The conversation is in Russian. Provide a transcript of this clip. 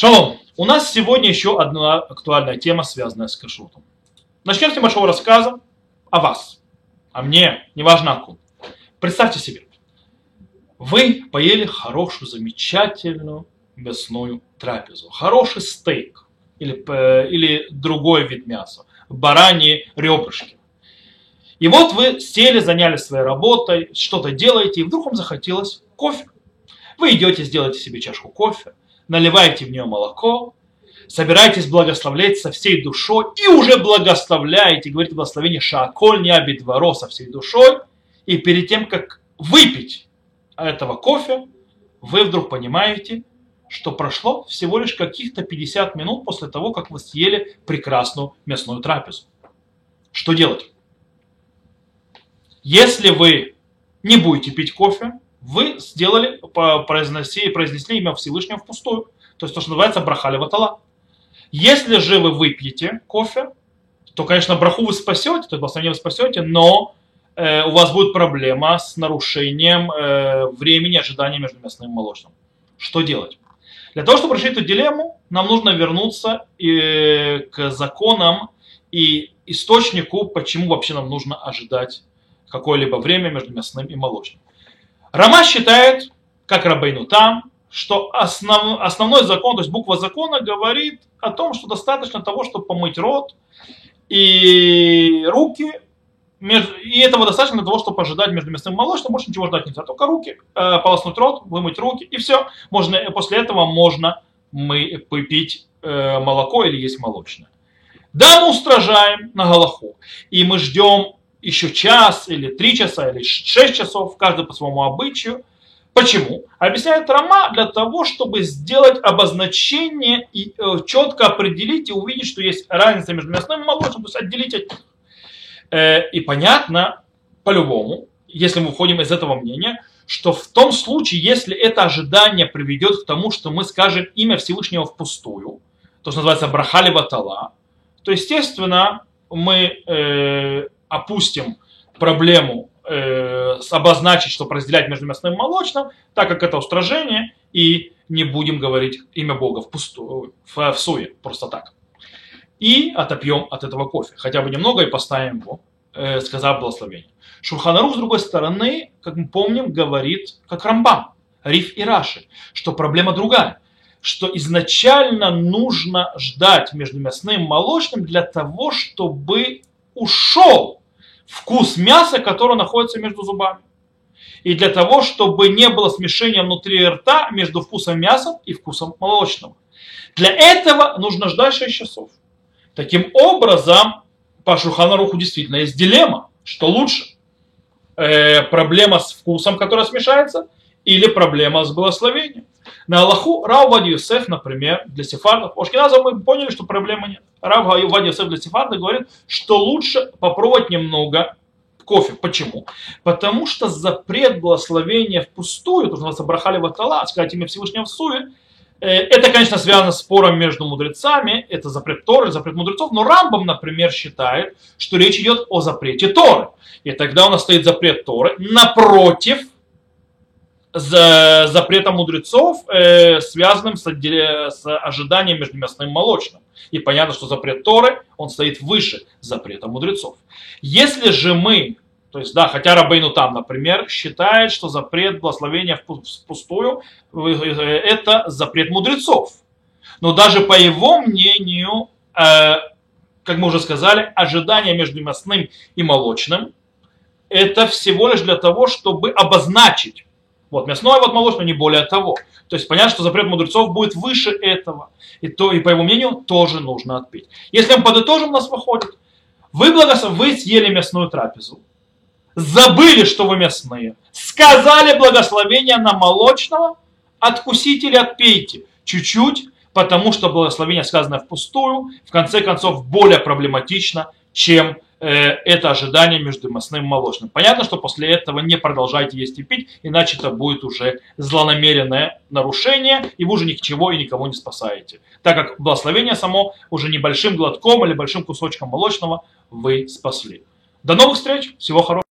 Шалом! У нас сегодня еще одна актуальная тема, связанная с кашрутом. Начнем с небольшого рассказа о вас, о мне, неважно о ком. Представьте себе, вы поели хорошую, замечательную мясную трапезу, хороший стейк или, или другой вид мяса, бараньи ребрышки. И вот вы сели, заняли своей работой, что-то делаете, и вдруг вам захотелось кофе. Вы идете, сделаете себе чашку кофе, наливаете в нее молоко, собираетесь благословлять со всей душой и уже благословляете, говорите благословение шаколь не обидворо со всей душой, и перед тем, как выпить этого кофе, вы вдруг понимаете, что прошло всего лишь каких-то 50 минут после того, как вы съели прекрасную мясную трапезу. Что делать? Если вы не будете пить кофе, вы сделали, произнесли, произнесли имя Всевышнего впустую. То есть то, что называется брахали ватала. Если же вы выпьете кофе, то, конечно, браху вы спасете, то есть благословение вы спасете, но э, у вас будет проблема с нарушением э, времени ожидания между мясным и молочным. Что делать? Для того, чтобы решить эту дилемму, нам нужно вернуться э, к законам и источнику, почему вообще нам нужно ожидать какое-либо время между мясным и молочным. Рама считает, как Рабейну там, что основ, основной закон, то есть буква закона говорит о том, что достаточно того, чтобы помыть рот и руки, и этого достаточно для того, чтобы ожидать между мясным и молочным, больше ничего ждать нельзя, только руки, э, полоснуть рот, вымыть руки, и все. Можно, после этого можно мы пить э, молоко или есть молочное. Да, мы устражаем на Галаху, и мы ждем еще час или три часа или шесть часов, каждый по своему обычаю. Почему? Объясняет Рома для того, чтобы сделать обозначение и э, четко определить и увидеть, что есть разница между мясным и молочным, то есть отделить от них. Э, и понятно, по-любому, если мы уходим из этого мнения, что в том случае, если это ожидание приведет к тому, что мы скажем имя Всевышнего впустую, то, что называется брахали ватала, то, естественно, мы э, опустим проблему э, обозначить, что разделять между мясным и молочным, так как это устражение, и не будем говорить имя Бога в, пусту, в, в суе, просто так. И отопьем от этого кофе, хотя бы немного, и поставим его, э, сказав благословение. Шурханарух, с другой стороны, как мы помним, говорит, как Рамбам, Риф и Раши, что проблема другая, что изначально нужно ждать между мясным и молочным для того, чтобы ушел вкус мяса, которое находится между зубами. И для того, чтобы не было смешения внутри рта между вкусом мяса и вкусом молочного. Для этого нужно ждать 6 часов. Таким образом, по Шуханаруху действительно есть дилемма, что лучше. Э, проблема с вкусом, которая смешается, или проблема с благословением. На Аллаху Рау Вади Юсеф, например, для сефардов, у Ашкиназа мы поняли, что проблемы нет. Рав Вади Юсеф для сефарда говорит, что лучше попробовать немного кофе. Почему? Потому что запрет благословения впустую, то, что называется брахали ватала, сказать имя Всевышнего в суе, э, это, конечно, связано с спором между мудрецами, это запрет Торы, запрет мудрецов, но Рамбам, например, считает, что речь идет о запрете Торы. И тогда у нас стоит запрет Торы напротив за запретом мудрецов, э, связанным с, ожиданием между мясным и молочным. И понятно, что запрет Торы, он стоит выше запрета мудрецов. Если же мы, то есть, да, хотя Рабейну там, например, считает, что запрет благословения впустую, э, это запрет мудрецов. Но даже по его мнению, э, как мы уже сказали, ожидание между мясным и молочным, это всего лишь для того, чтобы обозначить вот мясное, вот молочное, не более того. То есть понятно, что запрет мудрецов будет выше этого. И, то, и по его мнению тоже нужно отпить. Если мы подытожим, у нас выходит. Вы, благослов... вы съели мясную трапезу, забыли, что вы мясные, сказали благословение на молочного, откусите или отпейте чуть-чуть, потому что благословение сказано впустую, в конце концов более проблематично, чем это ожидание между мясным и молочным. Понятно, что после этого не продолжайте есть и пить, иначе это будет уже злонамеренное нарушение, и вы уже ничего и никого не спасаете. Так как благословение само уже небольшим глотком или большим кусочком молочного вы спасли. До новых встреч, всего хорошего.